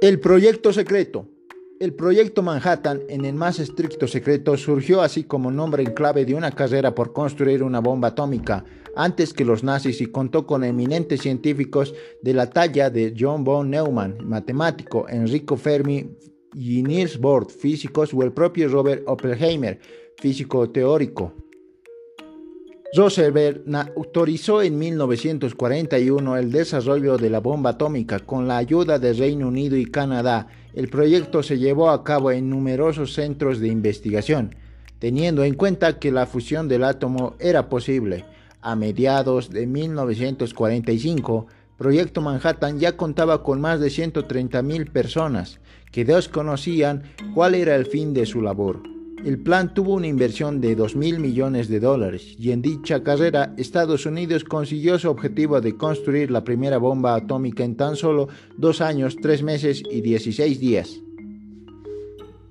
El proyecto secreto. El proyecto Manhattan, en el más estricto secreto, surgió así como nombre en clave de una carrera por construir una bomba atómica antes que los nazis y contó con eminentes científicos de la talla de John von Neumann, matemático, Enrico Fermi y Niels Bohr, físicos, o el propio Robert Oppenheimer, físico teórico. Roosevelt autorizó en 1941 el desarrollo de la bomba atómica con la ayuda de Reino Unido y Canadá. El proyecto se llevó a cabo en numerosos centros de investigación, teniendo en cuenta que la fusión del átomo era posible. A mediados de 1945, Proyecto Manhattan ya contaba con más de 130.000 personas que desconocían cuál era el fin de su labor. El plan tuvo una inversión de 2 mil millones de dólares y en dicha carrera Estados Unidos consiguió su objetivo de construir la primera bomba atómica en tan solo dos años, tres meses y 16 días.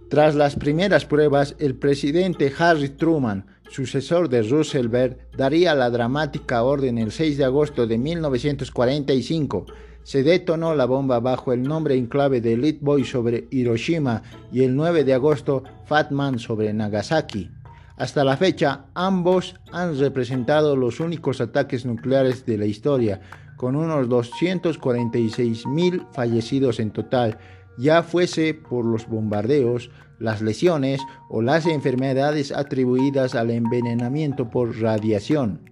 Tras las primeras pruebas, el presidente Harry Truman, sucesor de Roosevelt, daría la dramática orden el 6 de agosto de 1945 se detonó la bomba bajo el nombre en clave de Lead Boy sobre Hiroshima y el 9 de agosto Fat Man sobre Nagasaki. Hasta la fecha, ambos han representado los únicos ataques nucleares de la historia, con unos 246 mil fallecidos en total, ya fuese por los bombardeos, las lesiones o las enfermedades atribuidas al envenenamiento por radiación.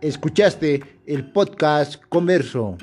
Escuchaste el podcast Converso.